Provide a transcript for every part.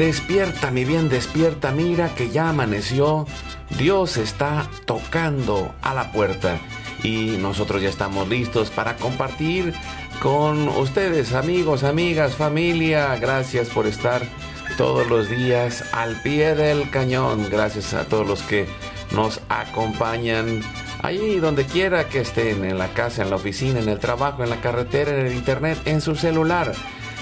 Despierta, mi bien, despierta, mira que ya amaneció. Dios está tocando a la puerta y nosotros ya estamos listos para compartir con ustedes, amigos, amigas, familia. Gracias por estar todos los días al pie del cañón. Gracias a todos los que nos acompañan allí donde quiera que estén, en la casa, en la oficina, en el trabajo, en la carretera, en el internet, en su celular,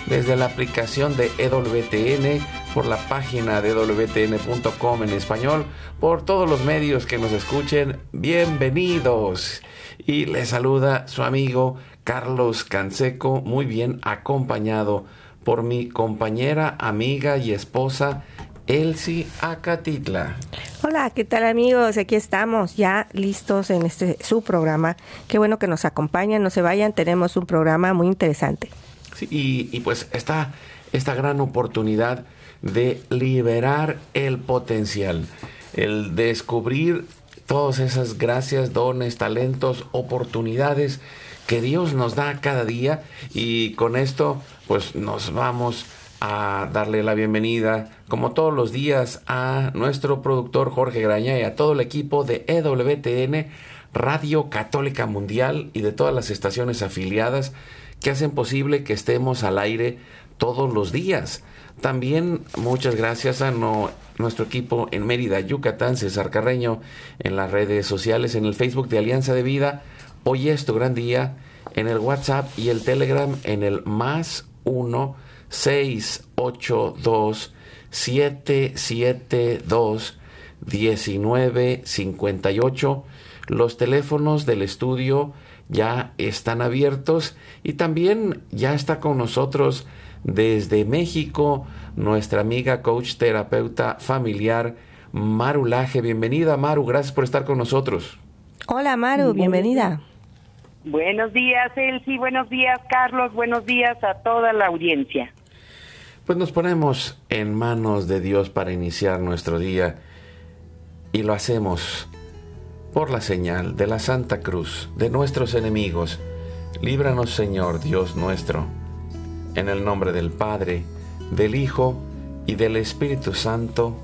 desde la aplicación de EWTN, por la página de EWTN.com en español, por todos los medios que nos escuchen. Bienvenidos. Y les saluda su amigo Carlos Canseco, muy bien acompañado por mi compañera, amiga y esposa Elsie Acatitla. Hola, ¿qué tal amigos? Aquí estamos ya listos en este su programa. Qué bueno que nos acompañan, no se vayan, tenemos un programa muy interesante. Y, y pues está esta gran oportunidad de liberar el potencial, el descubrir todas esas gracias, dones, talentos, oportunidades que Dios nos da cada día. Y con esto pues nos vamos a darle la bienvenida como todos los días a nuestro productor Jorge Graña y a todo el equipo de EWTN Radio Católica Mundial y de todas las estaciones afiliadas que hacen posible que estemos al aire todos los días. También muchas gracias a nuestro equipo en Mérida, Yucatán, César Carreño, en las redes sociales, en el Facebook de Alianza de Vida. Hoy es tu gran día, en el WhatsApp y el Telegram en el más 1 682 772 1958. Los teléfonos del estudio ya están abiertos y también ya está con nosotros desde México nuestra amiga coach terapeuta familiar Maru Laje. Bienvenida Maru, gracias por estar con nosotros. Hola Maru, bienvenida. Buenos días Elsie, buenos días Carlos, buenos días a toda la audiencia. Pues nos ponemos en manos de Dios para iniciar nuestro día y lo hacemos por la señal de la Santa Cruz de nuestros enemigos. Líbranos Señor Dios nuestro, en el nombre del Padre, del Hijo y del Espíritu Santo.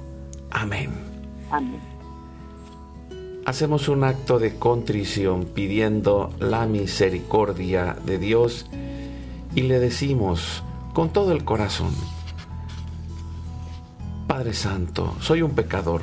Amén. Amén. Hacemos un acto de contrición pidiendo la misericordia de Dios y le decimos con todo el corazón, Padre Santo, soy un pecador.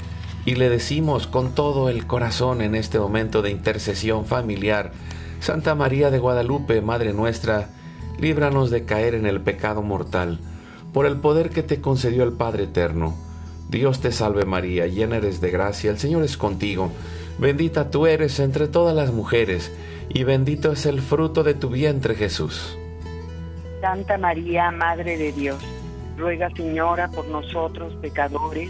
y le decimos con todo el corazón en este momento de intercesión familiar, Santa María de Guadalupe, Madre nuestra, líbranos de caer en el pecado mortal, por el poder que te concedió el Padre Eterno. Dios te salve María, llena eres de gracia, el Señor es contigo, bendita tú eres entre todas las mujeres, y bendito es el fruto de tu vientre Jesús. Santa María, Madre de Dios, ruega Señora por nosotros pecadores,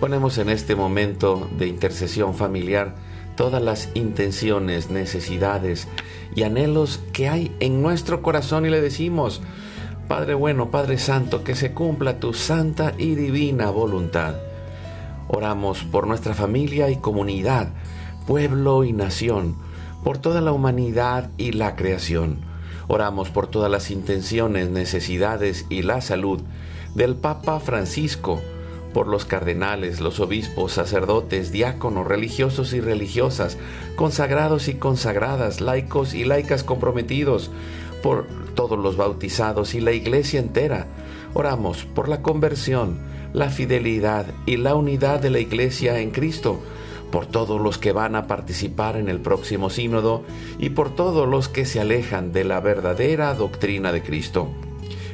Ponemos en este momento de intercesión familiar todas las intenciones, necesidades y anhelos que hay en nuestro corazón y le decimos, Padre bueno, Padre Santo, que se cumpla tu santa y divina voluntad. Oramos por nuestra familia y comunidad, pueblo y nación, por toda la humanidad y la creación. Oramos por todas las intenciones, necesidades y la salud del Papa Francisco, por los cardenales, los obispos, sacerdotes, diáconos, religiosos y religiosas, consagrados y consagradas, laicos y laicas comprometidos, por todos los bautizados y la iglesia entera. Oramos por la conversión, la fidelidad y la unidad de la iglesia en Cristo, por todos los que van a participar en el próximo sínodo y por todos los que se alejan de la verdadera doctrina de Cristo.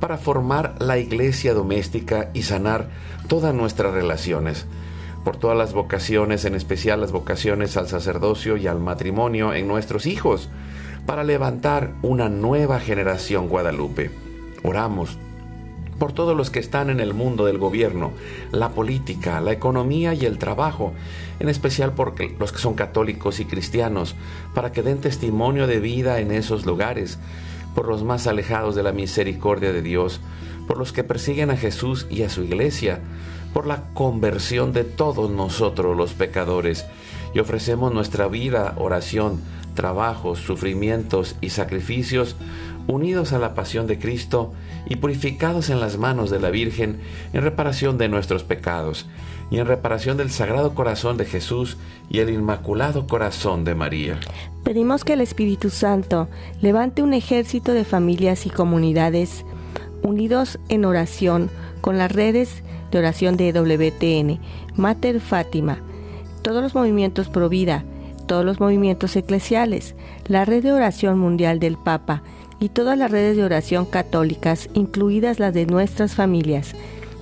para formar la iglesia doméstica y sanar todas nuestras relaciones. Por todas las vocaciones, en especial las vocaciones al sacerdocio y al matrimonio en nuestros hijos, para levantar una nueva generación guadalupe. Oramos por todos los que están en el mundo del gobierno, la política, la economía y el trabajo, en especial por los que son católicos y cristianos, para que den testimonio de vida en esos lugares, por los más alejados de la misericordia de Dios, por los que persiguen a Jesús y a su iglesia, por la conversión de todos nosotros los pecadores, y ofrecemos nuestra vida, oración, trabajos, sufrimientos y sacrificios unidos a la pasión de Cristo y purificados en las manos de la Virgen en reparación de nuestros pecados y en reparación del Sagrado Corazón de Jesús y el Inmaculado Corazón de María. Pedimos que el Espíritu Santo levante un ejército de familias y comunidades unidos en oración con las redes de oración de WTN, Mater Fátima, todos los movimientos pro vida, todos los movimientos eclesiales, la red de oración mundial del Papa y todas las redes de oración católicas, incluidas las de nuestras familias.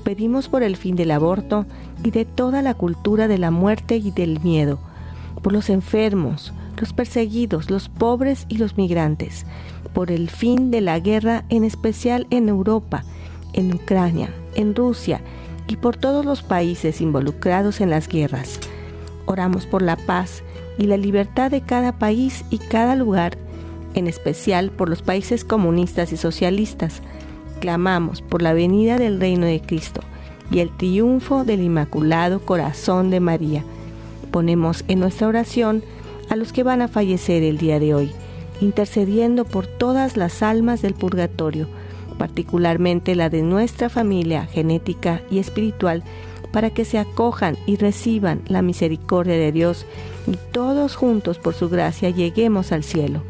Pedimos por el fin del aborto y de toda la cultura de la muerte y del miedo, por los enfermos, los perseguidos, los pobres y los migrantes, por el fin de la guerra, en especial en Europa, en Ucrania, en Rusia y por todos los países involucrados en las guerras. Oramos por la paz y la libertad de cada país y cada lugar, en especial por los países comunistas y socialistas. Clamamos por la venida del reino de Cristo y el triunfo del Inmaculado Corazón de María. Ponemos en nuestra oración a los que van a fallecer el día de hoy, intercediendo por todas las almas del purgatorio, particularmente la de nuestra familia genética y espiritual, para que se acojan y reciban la misericordia de Dios y todos juntos por su gracia lleguemos al cielo.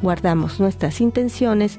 Guardamos nuestras intenciones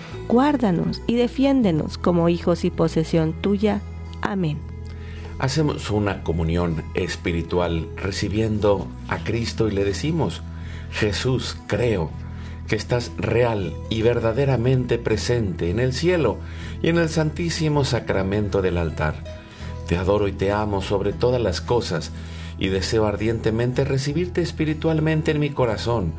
guárdanos y defiéndenos como hijos y posesión tuya. Amén. Hacemos una comunión espiritual recibiendo a Cristo y le decimos, Jesús, creo que estás real y verdaderamente presente en el cielo y en el santísimo sacramento del altar. Te adoro y te amo sobre todas las cosas y deseo ardientemente recibirte espiritualmente en mi corazón.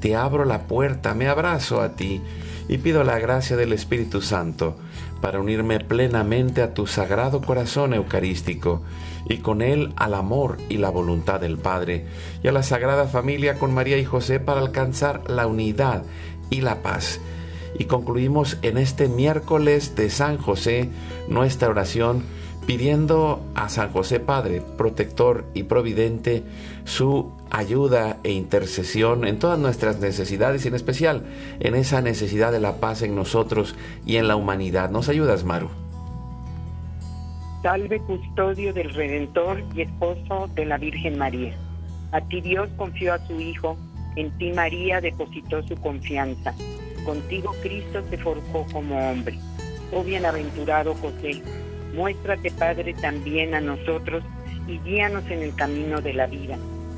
Te abro la puerta, me abrazo a ti y pido la gracia del Espíritu Santo para unirme plenamente a tu sagrado corazón eucarístico y con él al amor y la voluntad del Padre y a la Sagrada Familia con María y José para alcanzar la unidad y la paz. Y concluimos en este miércoles de San José nuestra oración pidiendo a San José Padre, protector y providente, su ayuda e intercesión en todas nuestras necesidades y en especial en esa necesidad de la paz en nosotros y en la humanidad. ¿Nos ayudas, Maru? Salve custodio del Redentor y esposo de la Virgen María. A ti Dios confió a su Hijo, en ti María depositó su confianza. Contigo Cristo se forjó como hombre. Oh bienaventurado José, Muéstrate, Padre, también a nosotros y guíanos en el camino de la vida.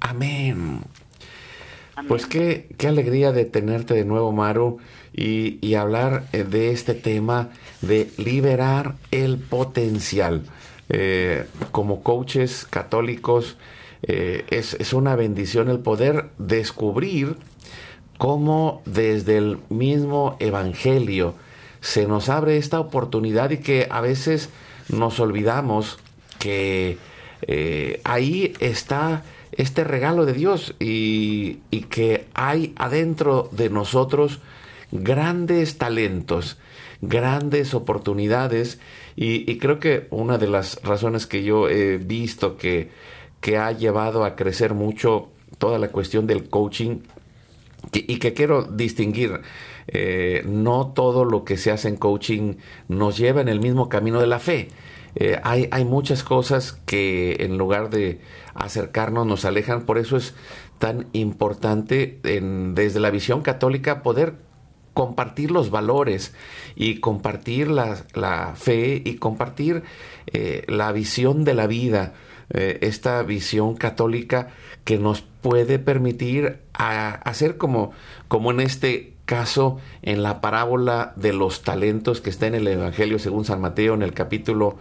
Amén. Pues qué, qué, alegría de tenerte de nuevo, Maru, y, hablar eh, de este tema de liberar el potencial. Eh, como coaches católicos, eh, es, es, una bendición el poder descubrir cómo desde el mismo Evangelio se nos abre esta oportunidad y que a veces nos olvidamos que eh, ahí está este regalo de Dios y, que hay adentro de nosotros grandes talentos, grandes oportunidades y, creo que una de las razones que yo he visto que, que ha llevado a crecer mucho toda la cuestión del coaching y que quiero distinguir, eh, no todo lo que se hace en coaching nos lleva en el mismo camino de la fe. Eh, hay, hay, muchas cosas que en lugar de acercarnos nos alejan, por eso es tan importante desde la visión católica poder compartir los valores y compartir la, fe y compartir eh, la visión de la vida, esta visión católica que nos puede permitir hacer como, como en este caso en la parábola de los talentos que está en el Evangelio según San Mateo en el capítulo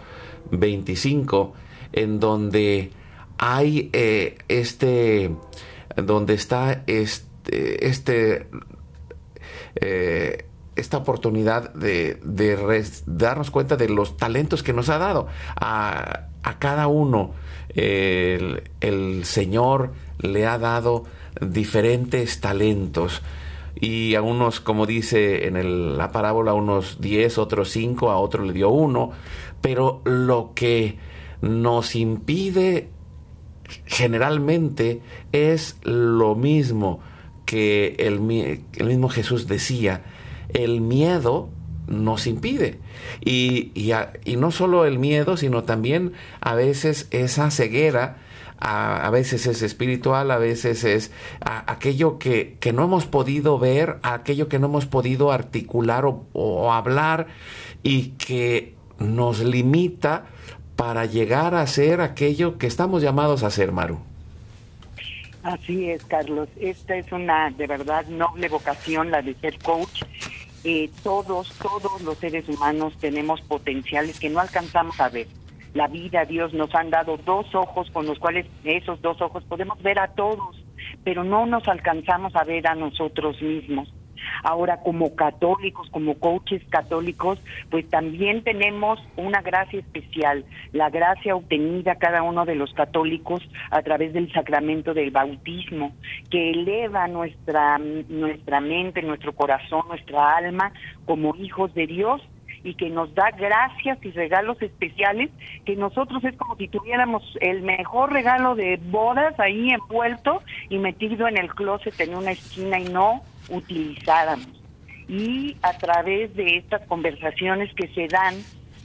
25, en donde hay eh, este, donde está este, este eh, esta oportunidad de, darnos cuenta de los talentos que nos ha dado a, cada uno. el Señor le ha dado diferentes talentos y a unos, como dice en la parábola, unos 10, otros 5, a otro le dio uno, pero lo que nos impide generalmente es lo mismo que el, el mismo Jesús decía, el miedo nos impide. Y, y, no solo el miedo, sino también a veces esa ceguera, a, veces es espiritual, a veces es aquello que, que, no hemos podido ver, aquello que no hemos podido articular o, o hablar y que nos limita para llegar a ser aquello que estamos llamados a ser, Maru. Así es, Carlos. Esta es una de verdad noble vocación, la de ser coach. Eh, todos, todos los seres humanos tenemos potenciales que no alcanzamos a ver. La vida, Dios nos han dado dos ojos con los cuales esos dos ojos podemos ver a todos, pero no nos alcanzamos a ver a nosotros mismos. Ahora, como católicos, como coaches católicos, pues también tenemos una gracia especial, la gracia obtenida cada uno de los católicos a través del sacramento del bautismo, que eleva nuestra, nuestra mente, nuestro corazón, nuestra alma como hijos de Dios y que nos da gracias y regalos especiales que nosotros es como si tuviéramos el mejor regalo de bodas ahí envuelto y metido en el closet en una esquina y no utilizáramos. Y a través de estas conversaciones que se dan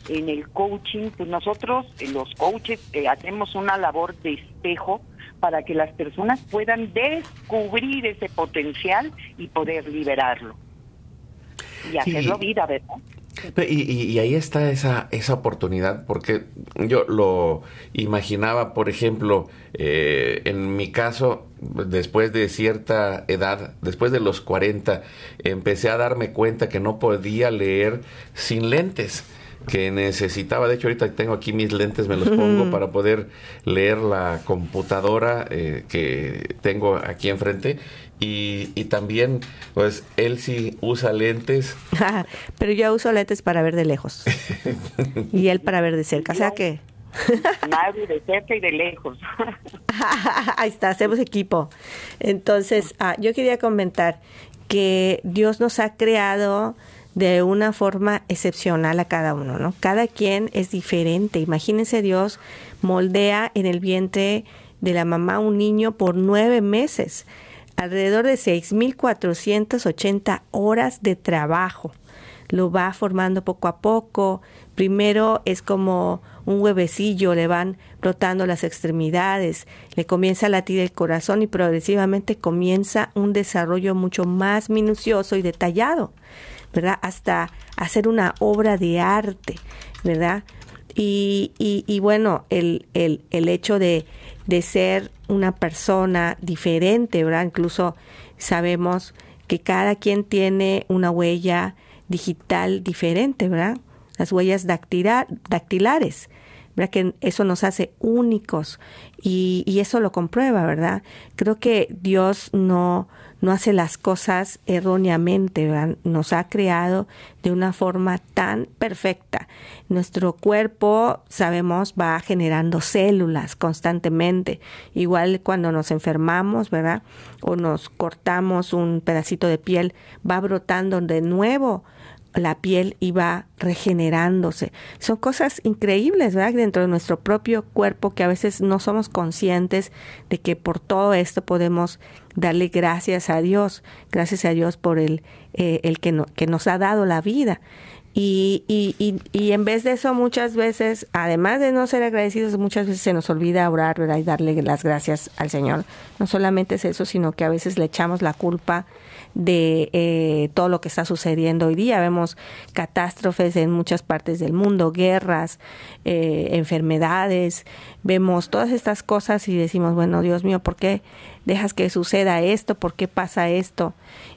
en el coaching, pues nosotros, los coaches, eh, hacemos una labor de espejo para que las personas puedan descubrir ese potencial y poder liberarlo. Y hacerlo vida, ¿verdad? Y, ahí está esa, esa oportunidad, porque yo lo imaginaba, por ejemplo, eh, en mi caso, después de cierta edad, después de los 40, empecé a darme cuenta que no podía leer sin lentes que necesitaba. De hecho, ahorita tengo aquí mis lentes, me los pongo para poder leer la computadora eh, que tengo aquí enfrente. Y, y, también, pues, él sí usa lentes. Pero yo uso lentes para ver de lejos. y él para ver de cerca. O sea que... Nadie de cerca y de lejos. Ahí está, hacemos equipo. Entonces, ah, yo quería comentar que Dios nos ha creado de una forma excepcional a cada uno, ¿no? Cada quien es diferente. Imagínense Dios moldea en el vientre de la mamá un niño por nueve meses, alrededor de 6.480 horas de trabajo. Lo va formando poco a poco. Primero es como un huevecillo, le van brotando las extremidades, le comienza a latir el corazón y progresivamente comienza un desarrollo mucho más minucioso y detallado. ¿verdad? Hasta hacer una obra de arte, ¿verdad? Y, y, bueno, el, el, el hecho de, de, ser una persona diferente, ¿verdad? Incluso sabemos que cada quien tiene una huella digital diferente, ¿verdad? Las huellas dactilares, ¿verdad? Que eso nos hace únicos y, y eso lo comprueba, ¿verdad? Creo que Dios no, no hace las cosas erróneamente, nos ha creado de una forma tan perfecta. Nuestro cuerpo, sabemos, va generando células constantemente. Igual cuando nos enfermamos, ¿verdad? O nos cortamos un pedacito de piel, va brotando de nuevo la piel iba regenerándose. Son cosas increíbles, ¿verdad? Dentro de nuestro propio cuerpo que a veces no somos conscientes de que por todo esto podemos darle gracias a Dios, gracias a Dios por el, eh, el que, no, que nos ha dado la vida. Y, y, y, en vez de eso, muchas veces, además de no ser agradecidos, muchas veces se nos olvida orar ¿verdad? y darle las gracias al Señor. No solamente es eso, sino que a veces le echamos la culpa de eh, todo lo que está sucediendo hoy día. Vemos catástrofes en muchas partes del mundo, guerras, eh, enfermedades, vemos todas estas cosas y decimos, bueno, Dios mío, ¿por qué dejas que suceda esto? ¿Por qué pasa esto?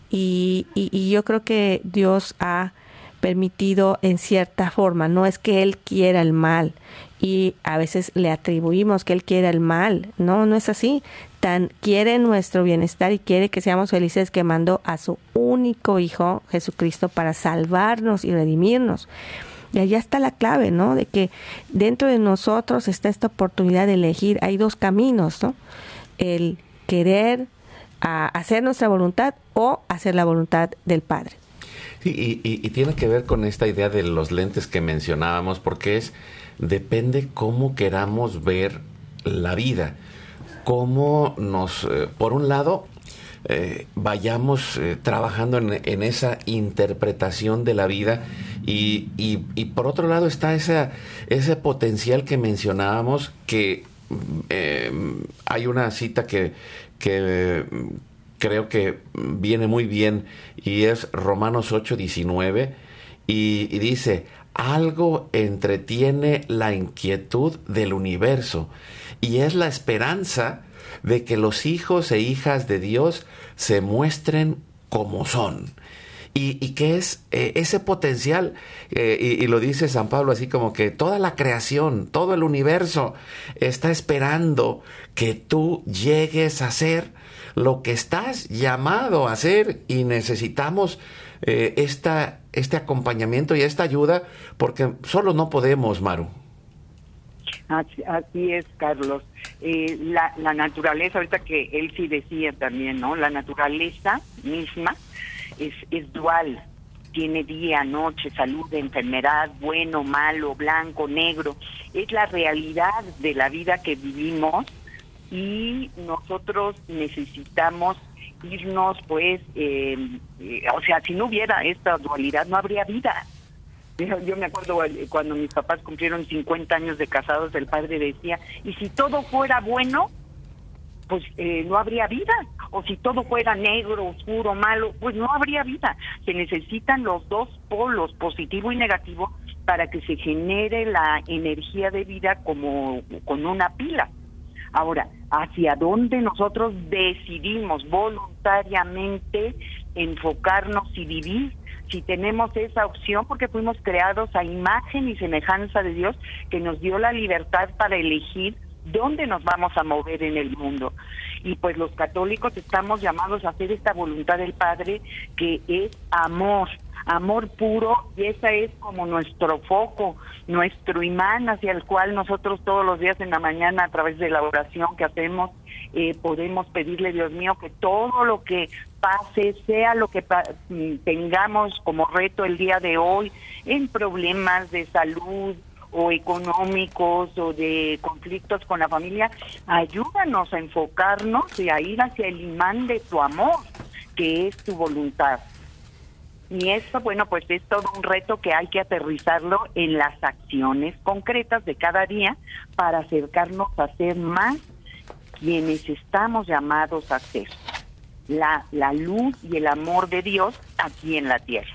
Y, y, y yo creo que Dios ha permitido en cierta forma, no es que Él quiera el mal y a veces le atribuimos que Él quiera el mal, no, no es así, tan quiere nuestro bienestar y quiere que seamos felices que mandó a su único Hijo Jesucristo para salvarnos y redimirnos. Y allá está la clave, ¿no? De que dentro de nosotros está esta oportunidad de elegir. Hay dos caminos, ¿no? El querer hacer nuestra voluntad o hacer la voluntad del Padre. Sí, y, y, tiene que ver con esta idea de los lentes que mencionábamos, porque es, depende cómo queramos ver la vida cómo nos, eh, por un lado, eh, vayamos eh, trabajando en, esa interpretación de la vida y, y, por otro lado está esa, ese potencial que mencionábamos que hay una cita que, que creo que viene muy bien y es Romanos 8, 19 y, y dice, algo entretiene la inquietud del universo y es la esperanza de que los hijos e hijas de Dios se muestren como son. Y, que es eh, ese potencial, eh, y, y, lo dice San Pablo así como que toda la creación, todo el universo está esperando que tú llegues a ser lo que estás llamado a ser y necesitamos eh, esta, este acompañamiento y esta ayuda porque solo no podemos, Maru. Así, es, Carlos. Eh, la, la, naturaleza, ahorita que él sí decía también, ¿no? La naturaleza misma es, es dual, tiene día, noche, salud, enfermedad, bueno, malo, blanco, negro. Es la realidad de la vida que vivimos y nosotros necesitamos irnos, pues, eh, eh, o sea, si no hubiera esta dualidad, no habría vida. Yo me acuerdo cuando mis papás cumplieron 50 años de casados, el padre decía, y si todo fuera bueno, pues eh, no habría vida. O si todo fuera negro, oscuro, malo, pues no habría vida. Se necesitan los dos polos, positivo y negativo, para que se genere la energía de vida como con una pila. Ahora, ¿hacia dónde nosotros decidimos voluntariamente enfocarnos y vivir? si tenemos esa opción, porque fuimos creados a imagen y semejanza de Dios, que nos dio la libertad para elegir dónde nos vamos a mover en el mundo. Y pues los católicos estamos llamados a hacer esta voluntad del Padre, que es amor, amor puro, y ese es como nuestro foco, nuestro imán hacia el cual nosotros todos los días en la mañana, a través de la oración que hacemos, eh, podemos pedirle, Dios mío, que todo lo que pase, sea lo que mm, tengamos como reto el día de hoy, en problemas de salud o económicos o de conflictos con la familia, ayúdanos a enfocarnos y a ir hacia el imán de tu amor, que es tu voluntad. Y esto, bueno, pues es todo un reto que hay que aterrizarlo en las acciones concretas de cada día para acercarnos a ser más quienes estamos llamados a ser la, la luz y el amor de Dios aquí en la tierra.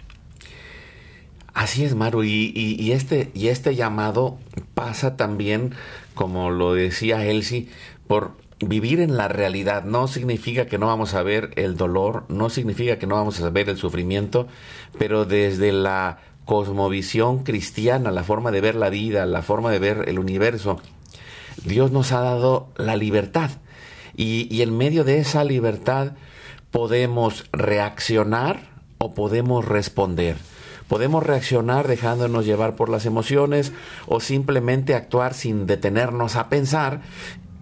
Así es, Maru, y, y, este, y este llamado pasa también, como lo decía Elsie, por vivir en la realidad. No significa que no vamos a ver el dolor, no significa que no vamos a ver el sufrimiento, pero desde la cosmovisión cristiana, la forma de ver la vida, la forma de ver el universo, Dios nos ha dado la libertad. Y, y en medio de esa libertad, podemos reaccionar o podemos responder. Podemos reaccionar dejándonos llevar por las emociones o simplemente actuar sin detenernos a pensar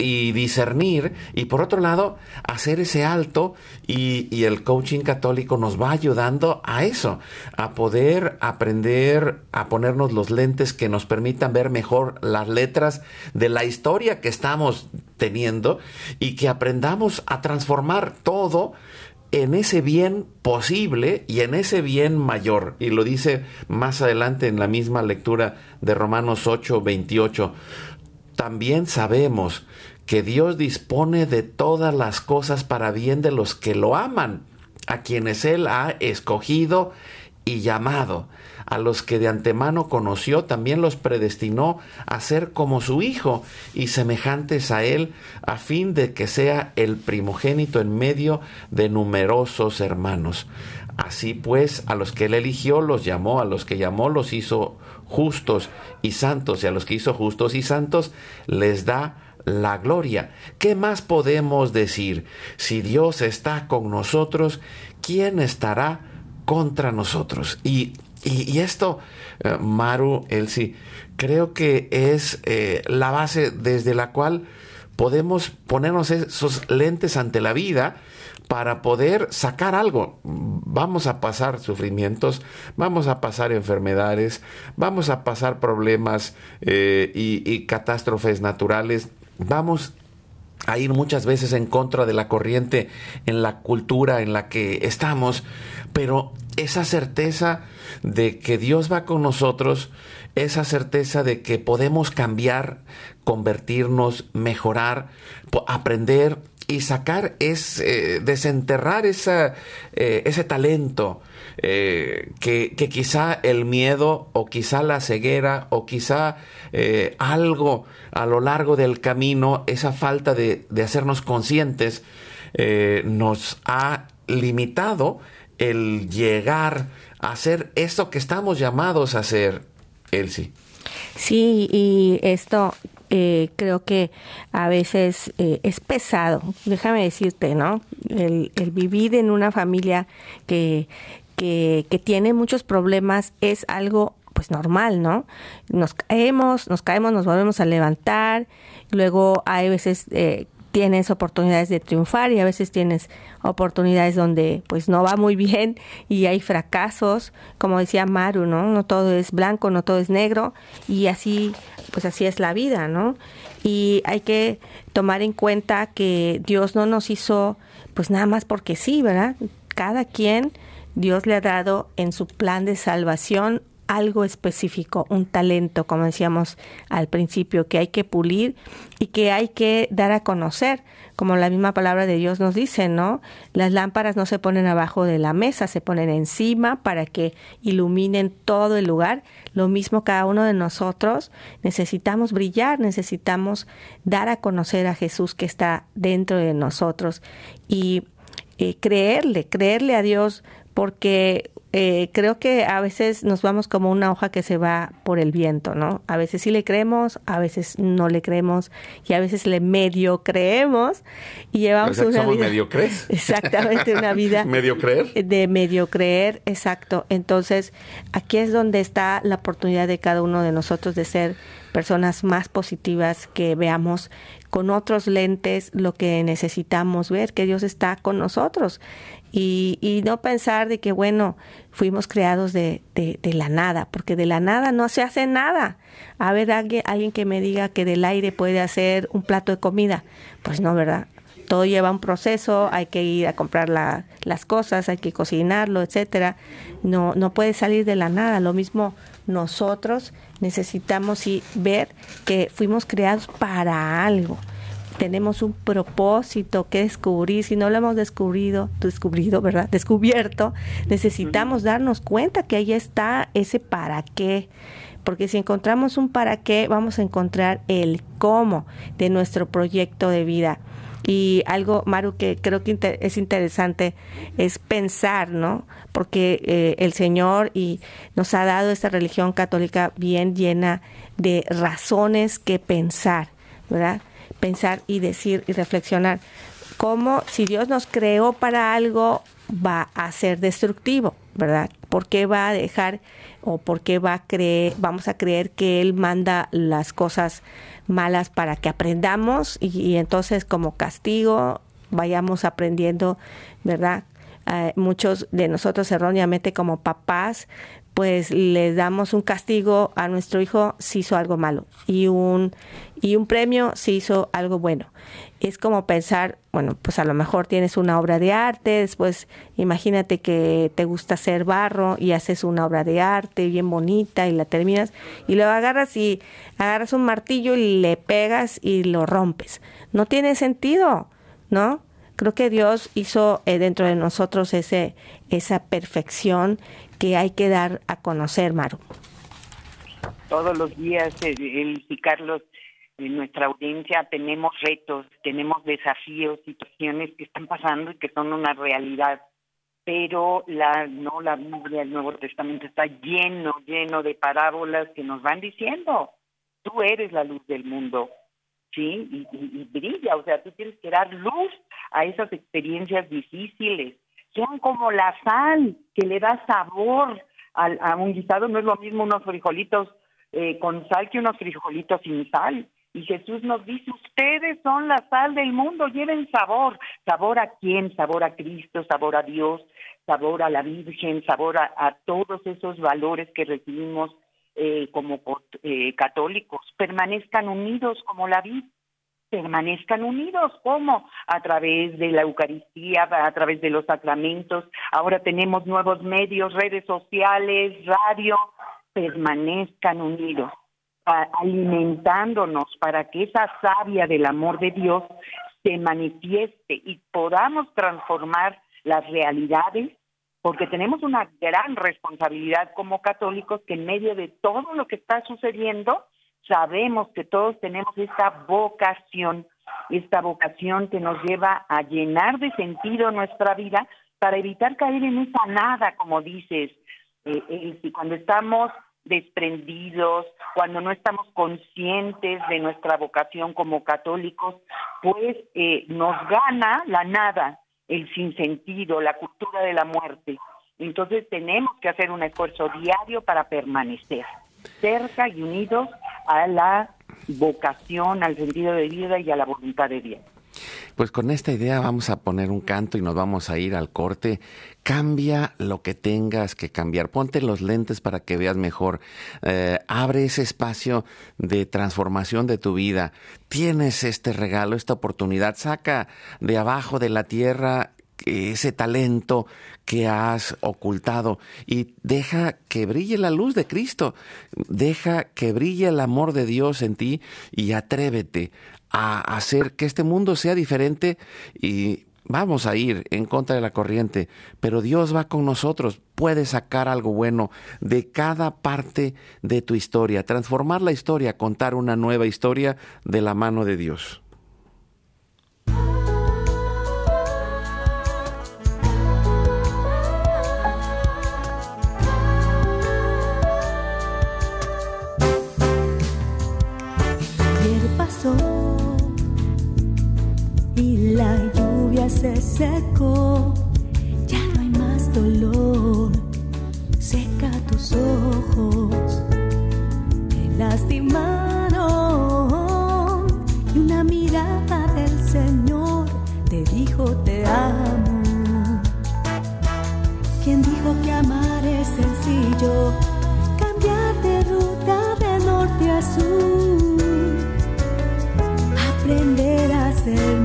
y discernir y por otro lado hacer ese alto y, el coaching católico nos va ayudando a eso, a poder aprender a ponernos los lentes que nos permitan ver mejor las letras de la historia que estamos teniendo y que aprendamos a transformar todo en ese bien posible y en ese bien mayor. Y lo dice más adelante en la misma lectura de Romanos 8, 28. También sabemos que Dios dispone de todas las cosas para bien de los que lo aman, a quienes Él ha escogido y llamado. A los que de antemano conoció, también los predestinó a ser como su Hijo y semejantes a Él, a fin de que sea el primogénito en medio de numerosos hermanos. Así pues, a los que Él eligió los llamó, a los que llamó los hizo justos y santos, y a los que hizo justos y santos les da la gloria. ¿Qué más podemos decir? Si Dios está con nosotros, ¿quién estará contra nosotros? Y, y, esto, eh, Maru, Elsie, creo que es eh, la base desde la cual podemos ponernos esos lentes ante la vida para poder sacar algo. Vamos a pasar sufrimientos, vamos a pasar enfermedades, vamos a pasar problemas eh, y, y catástrofes naturales, vamos a ir muchas veces en contra de la corriente en la cultura en la que estamos, pero esa certeza de que Dios va con nosotros, esa certeza de que podemos cambiar, convertirnos, mejorar, aprender y sacar es eh, desenterrar eh, ese talento eh, que, que, quizá el miedo o quizá la ceguera o quizá algo a lo largo del camino, esa falta de, hacernos conscientes nos ha limitado el llegar a hacer eso que estamos llamados a hacer, Elsie. Sí, y esto eh, creo que a veces eh, es pesado, déjame decirte, ¿no? El, el vivir en una familia que, que, que, tiene muchos problemas es algo pues normal, ¿no? Nos caemos, nos caemos, nos volvemos a levantar, luego hay veces eh, tienes oportunidades de triunfar y a veces tienes oportunidades donde pues no va muy bien y hay fracasos, como decía Maru, ¿no? No todo es blanco, no todo es negro y así pues así es la vida, ¿no? Y hay que tomar en cuenta que Dios no nos hizo pues nada más porque sí, ¿verdad? Cada quien Dios le ha dado en su plan de salvación algo específico, un talento, como decíamos al principio, que hay que pulir y que hay que dar a conocer, como la misma palabra de Dios nos dice, ¿no? Las lámparas no se ponen abajo de la mesa, se ponen encima para que iluminen todo el lugar. Lo mismo cada uno de nosotros necesitamos brillar, necesitamos dar a conocer a Jesús que está dentro de nosotros y eh, creerle, creerle a Dios porque eh, creo que a veces nos vamos como una hoja que se va por el viento, ¿no? A veces sí le creemos, a veces no le creemos y a veces le medio creemos y llevamos una somos vida medio crees. exactamente una vida medio creer de medio creer, exacto. Entonces aquí es donde está la oportunidad de cada uno de nosotros de ser personas más positivas, que veamos con otros lentes lo que necesitamos ver, que Dios está con nosotros y, y no pensar de que, bueno, fuimos creados de, de, la nada, porque de la nada no se hace nada. A ver, alguien, alguien que me diga que del aire puede hacer un plato de comida, pues no, ¿verdad? Todo lleva un proceso, hay que ir a comprar la, las cosas, hay que cocinarlo, etcétera. No, no puede salir de la nada. Lo mismo nosotros necesitamos y ver que fuimos creados para algo tenemos un propósito que descubrir, si no lo hemos descubrido, descubrido, ¿verdad? Descubierto, necesitamos darnos cuenta que ahí está ese para qué. Porque si encontramos un para qué, vamos a encontrar el cómo de nuestro proyecto de vida. Y algo, Maru, que creo que es interesante es pensar, ¿no? Porque eh, el Señor y nos ha dado esta religión católica bien llena de razones que pensar, ¿verdad? pensar y decir y reflexionar cómo si Dios nos creó para algo va a ser destructivo, ¿verdad? ¿Por qué va a dejar o por qué va a creer, vamos a creer que Él manda las cosas malas para que aprendamos y, y entonces como castigo vayamos aprendiendo, ¿verdad? Eh, muchos de nosotros erróneamente como papás pues le damos un castigo a nuestro hijo si hizo algo malo y un y un premio si hizo algo bueno. Es como pensar, bueno, pues a lo mejor tienes una obra de arte, después imagínate que te gusta hacer barro y haces una obra de arte bien bonita y la terminas y luego agarras y agarras un martillo y le pegas y lo rompes. No tiene sentido, ¿no? Creo que Dios hizo eh, dentro de nosotros ese esa perfección que hay que dar a conocer, Maru. Todos los días, el, el y Carlos, en nuestra audiencia tenemos retos, tenemos desafíos, situaciones que están pasando y que son una realidad. Pero la no la Biblia, el Nuevo Testamento está lleno, lleno de parábolas que nos van diciendo, tú eres la luz del mundo, ¿sí? Y, brilla, o sea, tú tienes que dar luz a esas experiencias difíciles. Son como la sal que le da sabor al, a un guisado, no es lo mismo unos frijolitos eh, con sal que unos frijolitos sin sal. Y Jesús nos dice, ustedes son la sal del mundo, lleven sabor. ¿Sabor a quién? Sabor a Cristo, sabor a Dios, sabor a la Virgen, sabor a, todos esos valores que recibimos eh, como eh, católicos. Permanezcan unidos como la vid. permanezcan unidos. ¿Cómo? A través de la Eucaristía, a través de los sacramentos. Ahora tenemos nuevos medios, redes sociales, radio. Permanezcan unidos, alimentándonos para que esa savia del amor de Dios se manifieste y podamos transformar las realidades porque tenemos una gran responsabilidad como católicos que en medio de todo lo que está sucediendo, sabemos que todos tenemos esta vocación, esta vocación que nos lleva a llenar de sentido nuestra vida para evitar caer en esa nada, como dices, eh, cuando estamos desprendidos, cuando no estamos conscientes de nuestra vocación como católicos, pues eh, nos gana la nada, el sinsentido, la cultura de la muerte. Entonces tenemos que hacer un esfuerzo diario para permanecer cerca y unidos a la vocación, al sentido de vida y a la voluntad de Dios. Pues con esta idea vamos a poner un canto y nos vamos a ir al corte. Cambia lo que tengas que cambiar. Ponte los lentes para que veas mejor. Eh, abre ese espacio de transformación de tu vida. Tienes este regalo, esta oportunidad. Saca de abajo de la tierra ese talento que has ocultado y deja que brille la luz de Cristo, deja que brille el amor de Dios en ti y atrévete a hacer que este mundo sea diferente y vamos a ir en contra de la corriente, pero Dios va con nosotros, puede sacar algo bueno de cada parte de tu historia, transformar la historia, contar una nueva historia de la mano de Dios. Se secó, ya no hay más dolor. Seca tus ojos, te lastimaron. Y una mirada del Señor te dijo te amo. Quien dijo que amar es sencillo, cambiar de ruta de norte a sur, aprender a ser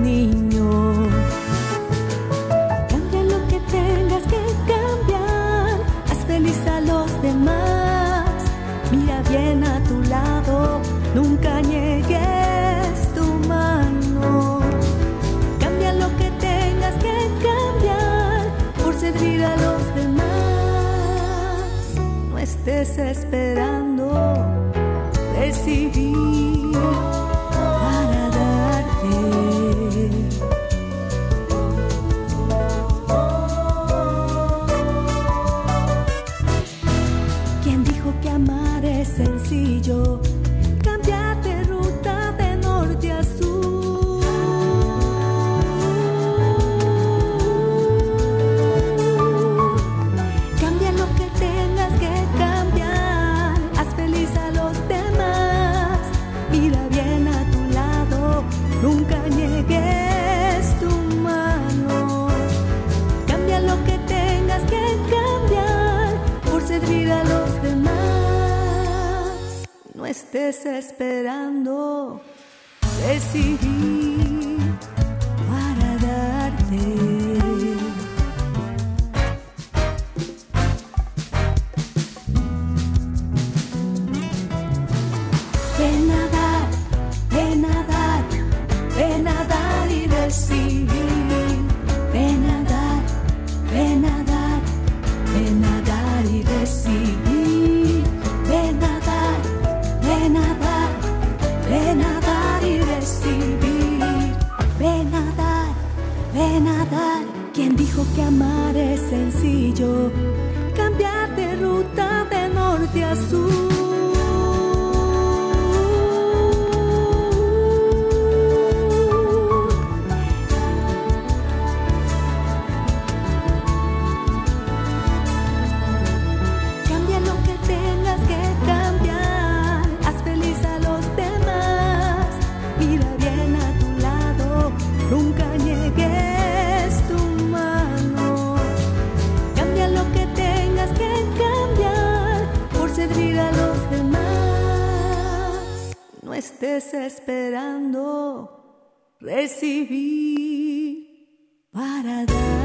No estés esperando recibir recibí para darte.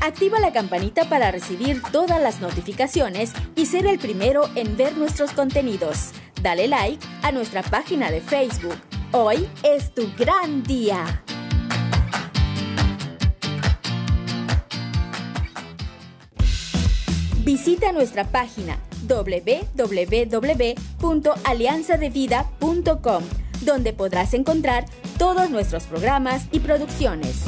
Activa la campanita para recibir todas las notificaciones y ser el primero en ver nuestros contenidos. Dale like a nuestra página de Facebook. Hoy es tu gran día. Visita nuestra página www.alianzadevida.com, donde podrás encontrar todos nuestros programas y producciones.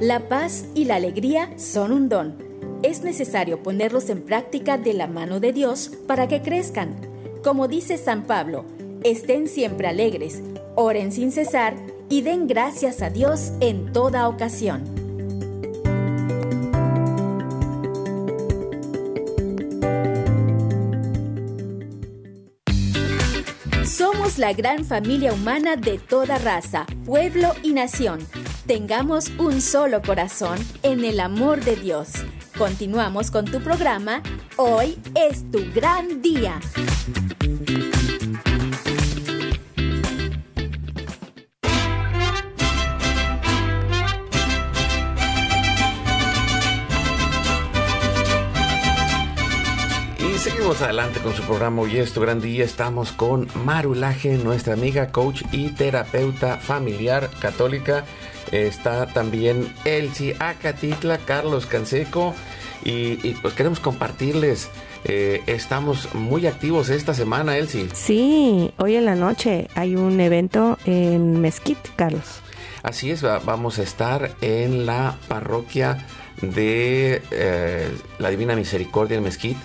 La paz y la alegría son un don. Es necesario ponerlos en práctica de la mano de Dios para que crezcan. Como dice San Pablo, estén siempre alegres, oren sin cesar y den gracias a Dios en toda ocasión. Somos la gran familia humana de toda raza, pueblo y nación. Tengamos un solo corazón en el amor de Dios. Continuamos con tu programa. Hoy es tu gran día. Seguimos adelante con su programa Hoy es tu gran día. Estamos con Marulaje, nuestra amiga, coach y terapeuta familiar católica. Está también Elsie Acatitla, Carlos Canseco. Y, y, pues queremos compartirles. eh, estamos muy activos esta semana, Elsie. Sí, hoy en la noche hay un evento en Mesquite, Carlos. Así es, va- vamos a estar en la parroquia de eh, la Divina Misericordia en Mezquite,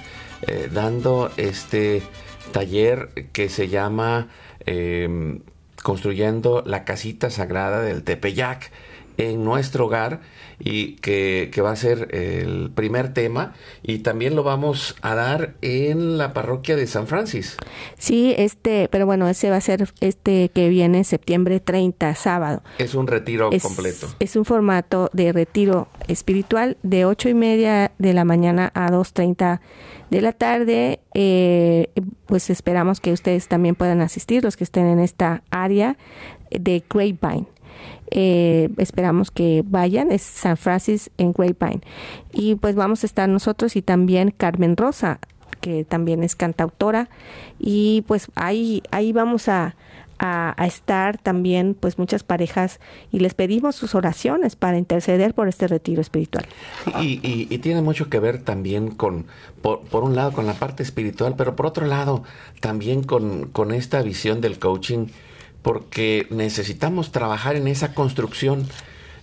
eh, dando este taller que se llama eh, Construyendo la Casita Sagrada del Tepeyac en nuestro hogar y que, que va a ser el primer tema y también lo vamos a dar en la parroquia de San Francis. Sí, este, pero bueno, ese va a ser este que viene septiembre 30, sábado. Es un retiro Es, completo. es un formato de retiro espiritual de ocho y media de la mañana a 2.30 de la tarde. Eh, pues esperamos que ustedes también puedan asistir, los que estén en esta área de Grapevine. Eh, esperamos que vayan, es San Francis en Grapevine. Y pues vamos a estar nosotros y también Carmen Rosa, que también es cantautora. Y pues ahí, ahí vamos a, a, estar también pues muchas parejas y les pedimos sus oraciones para interceder por este retiro espiritual. Y tiene mucho que ver también con, por, por un lado, con la parte espiritual, pero por otro lado, también con, con esta visión del coaching, porque necesitamos trabajar en esa construcción,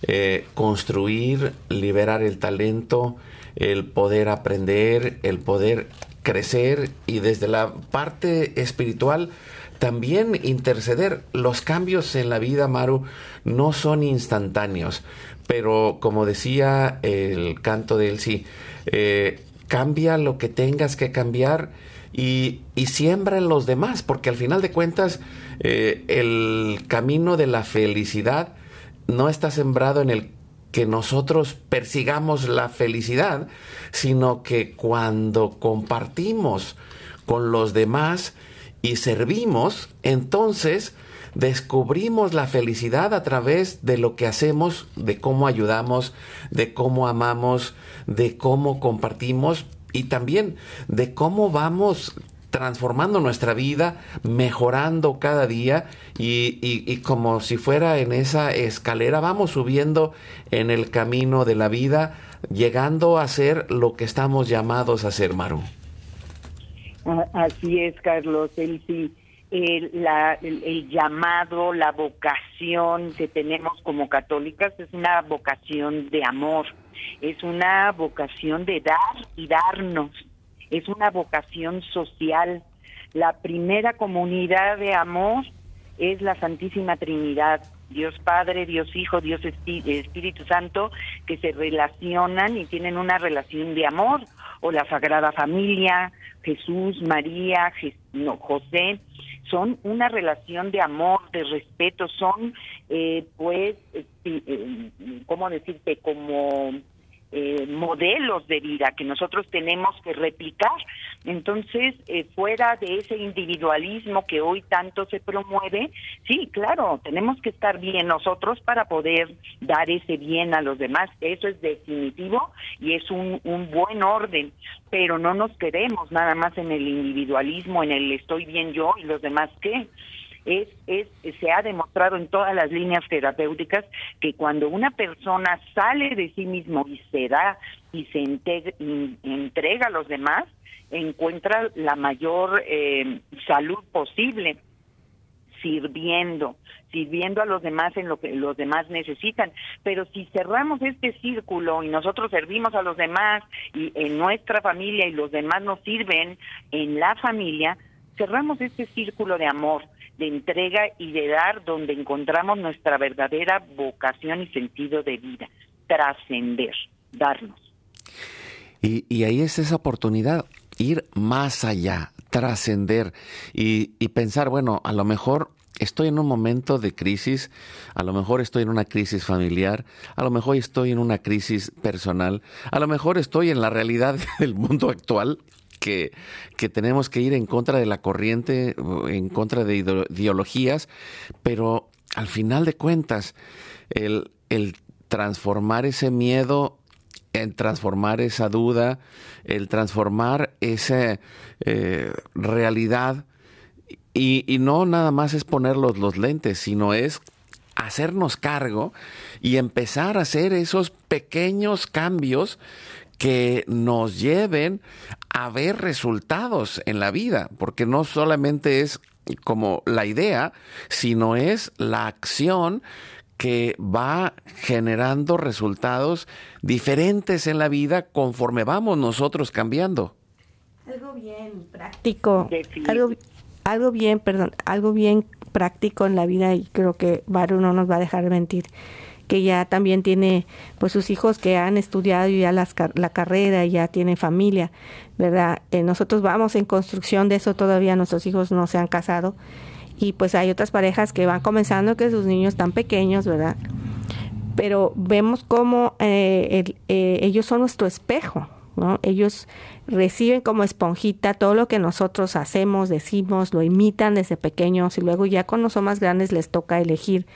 eh, construir, liberar el talento, el poder aprender, el poder crecer y desde la parte espiritual también interceder. Los cambios en la vida, Maru, no son instantáneos, pero como decía el canto de Elsie, eh, cambia lo que tengas que cambiar y, y siembra en los demás, porque al final de cuentas eh, el camino de la felicidad no está sembrado en el que nosotros persigamos la felicidad, sino que cuando compartimos con los demás y servimos, entonces descubrimos la felicidad a través de lo que hacemos, de cómo ayudamos, de cómo amamos, de cómo compartimos y también de cómo vamos transformando nuestra vida, mejorando cada día y, como si fuera en esa escalera, vamos subiendo en el camino de la vida, llegando a ser lo que estamos llamados a ser, Maru. Así es, Carlos. El, sí, el, la, el, llamado, la vocación que tenemos como católicas es una vocación de amor, es una vocación de dar y darnos, es una vocación social. La primera comunidad de amor es la Santísima Trinidad, Dios Padre, Dios Hijo, Dios Espíritu Santo, que se relacionan y tienen una relación de amor, o la Sagrada Familia, Jesús, María, José, son una relación de amor, de respeto, son, eh, pues, eh, eh, ¿cómo decirte? Como eh, modelos de vida que nosotros tenemos que replicar. Entonces, eh, fuera de ese individualismo que hoy tanto se promueve, sí, claro, tenemos que estar bien nosotros para poder dar ese bien a los demás. Eso es definitivo y es un, un buen orden, pero no nos quedemos nada más en el individualismo, en el estoy bien yo y los demás qué es, es, se ha demostrado en todas las líneas terapéuticas que cuando una persona sale de sí mismo y se da y se entrega a los demás, encuentra la mayor eh, salud posible sirviendo, sirviendo a los demás en lo que los demás necesitan. Pero si cerramos este círculo y nosotros servimos a los demás y en nuestra familia y los demás nos sirven en la familia, cerramos este círculo de amor de entrega y de dar donde encontramos nuestra verdadera vocación y sentido de vida, trascender, darnos. Y, ahí es esa oportunidad, ir más allá, trascender y, y pensar, bueno, a lo mejor estoy en un momento de crisis, a lo mejor estoy en una crisis familiar, a lo mejor estoy en una crisis personal, a lo mejor estoy en la realidad del mundo actual que, tenemos que ir en contra de la corriente, en contra de ideologías, pero al final de cuentas, el, transformar ese miedo el transformar esa duda, el transformar esa eh, realidad y, no nada más es poner los lentes, sino es hacernos cargo y empezar a hacer esos pequeños cambios que nos lleven a ver resultados en la vida, porque no solamente es como la idea, sino es la acción que va generando resultados diferentes en la vida conforme vamos nosotros cambiando. Algo bien práctico, algo, algo bien, perdón, algo bien práctico en la vida y creo que Baru no nos va a dejar mentir que ya también tiene pues sus hijos que han estudiado ya las, la carrera ya tienen familia, ¿verdad? Eh, nosotros vamos en construcción de eso todavía, nuestros hijos no se han casado y pues hay otras parejas que van comenzando que sus niños están pequeños, ¿verdad? Pero vemos cómo eh, eh, ellos son nuestro espejo, ¿no? Ellos reciben como esponjita todo lo que nosotros hacemos, decimos, lo imitan desde pequeños y luego ya cuando son más grandes les toca elegir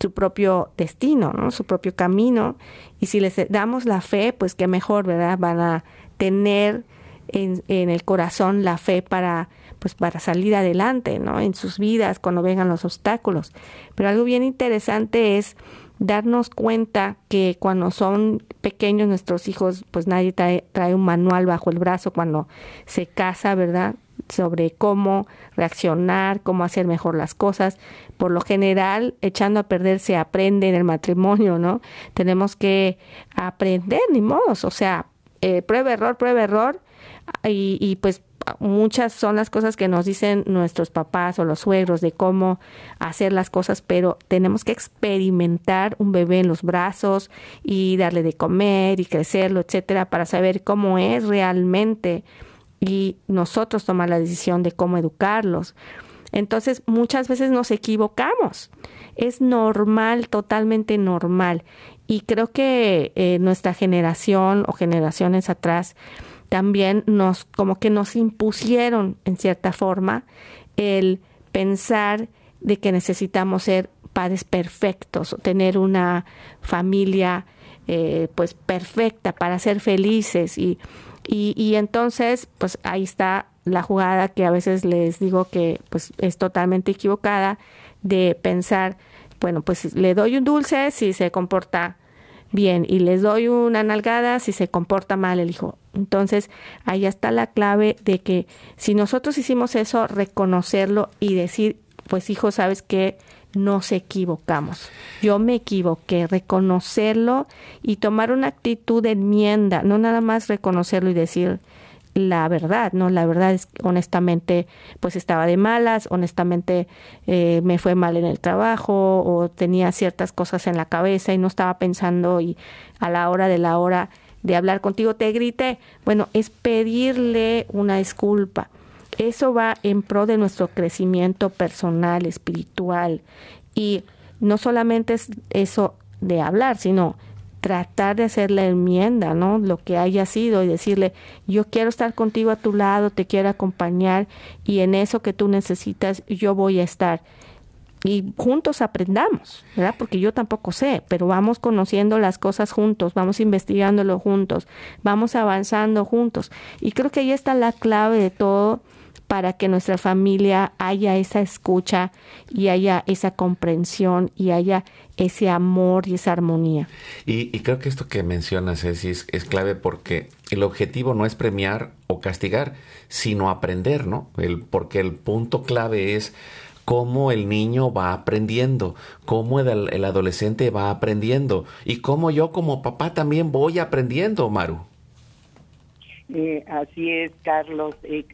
su propio destino, ¿no? su propio camino. Y si les damos la fe, pues qué mejor, ¿verdad? Van a tener en, en, el corazón la fe para, pues para salir adelante, ¿no? En sus vidas cuando vengan los obstáculos. Pero algo bien interesante es darnos cuenta que cuando son pequeños nuestros hijos, pues nadie trae, trae un manual bajo el brazo cuando se casa, ¿verdad? Sobre cómo reaccionar, cómo hacer mejor las cosas. Por lo general, echando a perder se aprende en el matrimonio, ¿no? Tenemos que aprender, ni modos, o sea, eh, prueba, error, prueba, error, y, y pues muchas son las cosas que nos dicen nuestros papás o los suegros de cómo hacer las cosas, pero tenemos que experimentar un bebé en los brazos y darle de comer y crecerlo, etcétera, para saber cómo es realmente y nosotros tomar la decisión de cómo educarlos. Entonces, muchas veces nos equivocamos. Es normal, totalmente normal. Y creo que eh, nuestra generación o generaciones atrás también nos, como que nos impusieron en cierta forma el pensar de que necesitamos ser padres perfectos, tener una familia eh, pues perfecta para ser felices y Y, y entonces, pues ahí está la jugada que a veces les digo que pues es totalmente equivocada de pensar, bueno, pues le doy un dulce si se comporta bien y les doy una nalgada si se comporta mal el hijo. Entonces, ahí está la clave de que si nosotros hicimos eso, reconocerlo y decir, pues hijo, sabes que nos equivocamos. Yo me equivoqué, reconocerlo y tomar una actitud de enmienda, no nada más reconocerlo y decir, la verdad, ¿no? La verdad es honestamente pues estaba de malas, honestamente eh, me fue mal en el trabajo o tenía ciertas cosas en la cabeza y no estaba pensando y a la hora de la hora de hablar contigo te grité. Bueno, es pedirle una disculpa. Eso va en pro de nuestro crecimiento personal, espiritual y no solamente es eso de hablar, sino tratar de hacer la enmienda, ¿no? Lo que haya sido y decirle, yo quiero estar contigo a tu lado, te quiero acompañar y en eso que tú necesitas yo voy a estar. Y juntos aprendamos, ¿verdad? Porque yo tampoco sé, pero vamos conociendo las cosas juntos, vamos investigándolo juntos, vamos avanzando juntos. Y creo que ahí está la clave de todo para que nuestra familia haya esa escucha y haya esa comprensión y haya ese amor y esa armonía. Y, creo que esto que mencionas es, es, clave porque el objetivo no es premiar o castigar, sino aprender, ¿no? El, porque el punto clave es cómo el niño va aprendiendo, cómo el, el adolescente va aprendiendo y cómo yo como papá también voy aprendiendo, Maru. Eh, así es, Carlos. Eh,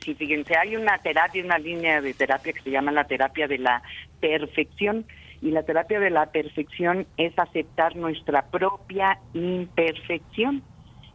fíjense, hay una terapia, una línea de terapia que se llama la terapia de la perfección. Y la terapia de la perfección es aceptar nuestra propia imperfección.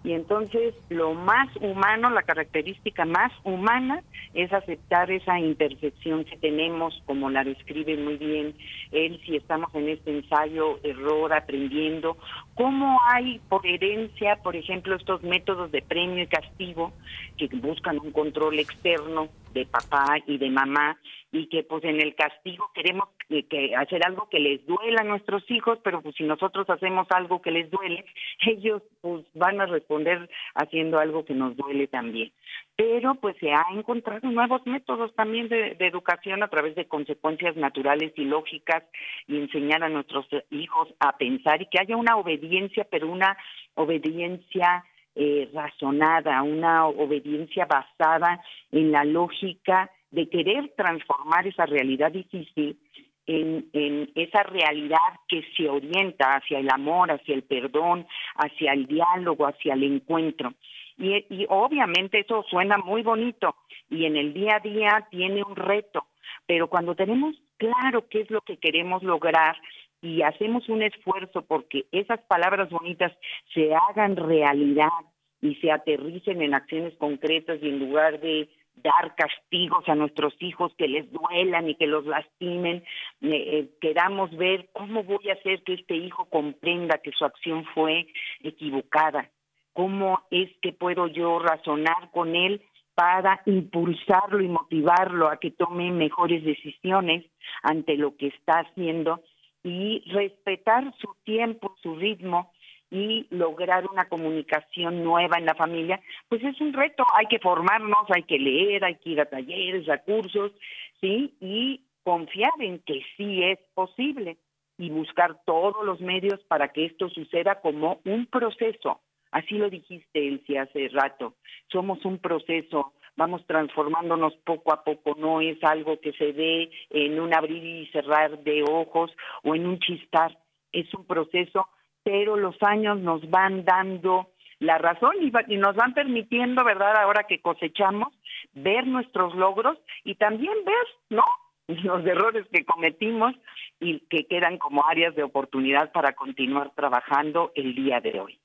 Y entonces lo más humano, la característica más humana es aceptar esa imperfección que tenemos, como la describe muy bien él, si estamos en este ensayo, error, aprendiendo, cómo hay por herencia, por ejemplo, estos métodos de premio y castigo que buscan un control externo de papá y de mamá y que pues en el castigo queremos que, hacer algo que les duela a nuestros hijos, pero pues si nosotros hacemos algo que les duele, ellos pues van a responder haciendo algo que nos duele también. Pero pues se ha encontrado nuevos métodos también de, de educación a través de consecuencias naturales y lógicas y enseñar a nuestros hijos a pensar y que haya una obediencia, pero una obediencia eh, razonada, una obediencia basada en la lógica de querer transformar esa realidad difícil en, esa realidad que se orienta hacia el amor, hacia el perdón, hacia el diálogo, hacia el encuentro. Y obviamente eso suena muy bonito y en el día a día tiene un reto, pero cuando tenemos claro qué es lo que queremos lograr y hacemos un esfuerzo porque esas palabras bonitas se hagan realidad y se aterricen en acciones concretas y en lugar de dar castigos a nuestros hijos que les duelan y que los lastimen, eh, eh, queramos ver cómo voy a hacer que este hijo comprenda que su acción fue equivocada, cómo es que puedo yo razonar con él para impulsarlo y motivarlo a que tome mejores decisiones ante lo que está haciendo y respetar su tiempo, su ritmo y lograr una comunicación nueva en la familia, pues es un reto, hay que formarnos, hay que leer, hay que ir a talleres, a cursos, ¿sí? Y confiar en que sí es posible y buscar todos los medios para que esto suceda como un proceso. Así lo dijiste, Elsie, hace rato. Somos un proceso, vamos transformándonos poco a poco, no es algo que se ve en un abrir y cerrar de ojos o en un chistar, es un proceso pero los años nos van dando la razón y, nos van permitiendo, ¿verdad? Ahora que cosechamos, ver nuestros logros y también ver, ¿no? Los errores que cometimos y que quedan como áreas de oportunidad para continuar trabajando el día de hoy.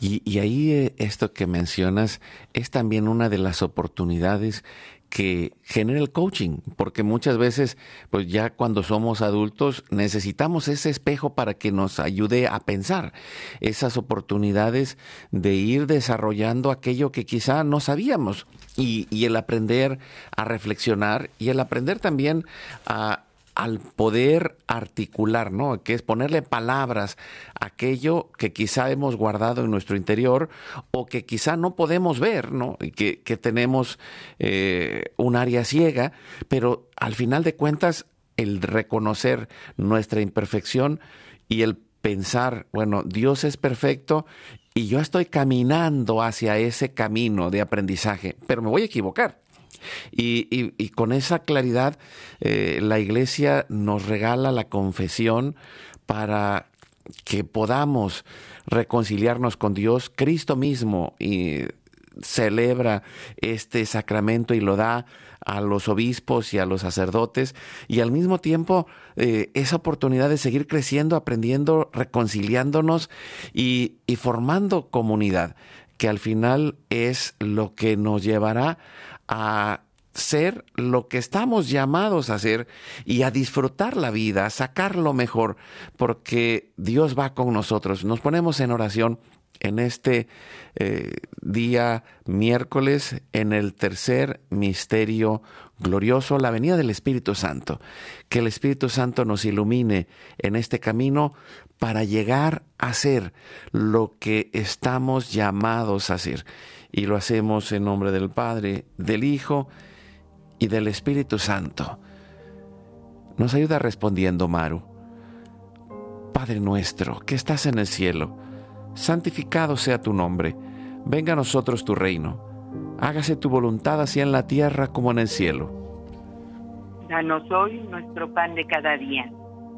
Y, y ahí eh, esto que mencionas es también una de las oportunidades que genera el coaching, porque muchas veces, pues ya cuando somos adultos, necesitamos ese espejo para que nos ayude a pensar. Esas oportunidades de ir desarrollando aquello que quizá no sabíamos y, y el aprender a reflexionar y el aprender también a al poder articular, ¿no? Que es ponerle palabras a aquello que quizá hemos guardado en nuestro interior o que quizá no podemos ver, ¿no? Y que, que tenemos eh, un área ciega, pero al final de cuentas el reconocer nuestra imperfección y el pensar, bueno, Dios es perfecto y yo estoy caminando hacia ese camino de aprendizaje, pero me voy a equivocar. Y, con esa claridad, eh, la iglesia nos regala la confesión para que podamos reconciliarnos con Dios. Cristo mismo y celebra este sacramento y lo da a los obispos y a los sacerdotes y al mismo tiempo eh, esa oportunidad de seguir creciendo, aprendiendo, reconciliándonos y formando comunidad, que al final es lo que nos llevará a ser lo que estamos llamados a ser y a disfrutar la vida, a sacar lo mejor, porque Dios va con nosotros. Nos ponemos en oración en este eh, día miércoles, en el tercer misterio glorioso, la venida del Espíritu Santo. Que el Espíritu Santo nos ilumine en este camino para llegar a ser lo que estamos llamados a ser y lo hacemos en nombre del Padre, del Hijo y del Espíritu Santo. Nos ayuda respondiendo Maru. Padre nuestro, que estás en el cielo, santificado sea tu nombre, venga a nosotros tu reino, hágase tu voluntad así en la tierra como en el cielo. Danos hoy nuestro pan de cada día,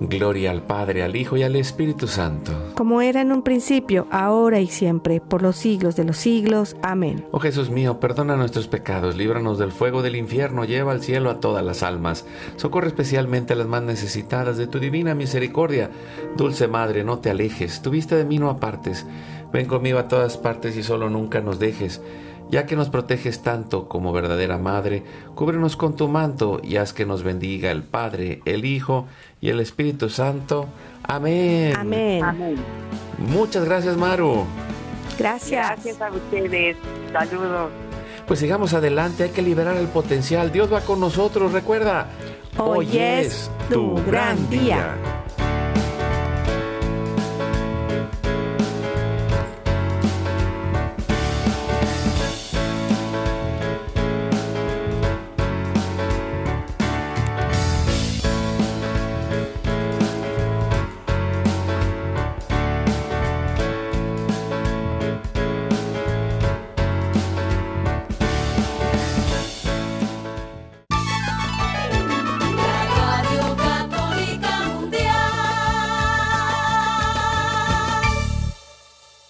Gloria al Padre, al Hijo y al Espíritu Santo. Como era en un principio, ahora y siempre, por los siglos de los siglos. Amén. Oh Jesús mío, perdona nuestros pecados, líbranos del fuego del infierno, lleva al cielo a todas las almas, socorre especialmente a las más necesitadas de tu divina misericordia. Dulce Madre, no te alejes, tu vista de mí no apartes. Ven conmigo a todas partes y solo nunca nos dejes. Ya que nos proteges tanto como verdadera Madre, cúbrenos con tu manto y haz que nos bendiga el Padre, el Hijo y el Espíritu Santo. Amén. Amén. Amén. Muchas gracias, Maru. Gracias. Gracias a ustedes. Saludos. Pues sigamos adelante, hay que liberar el potencial. Dios va con nosotros, recuerda. Hoy es tu gran día.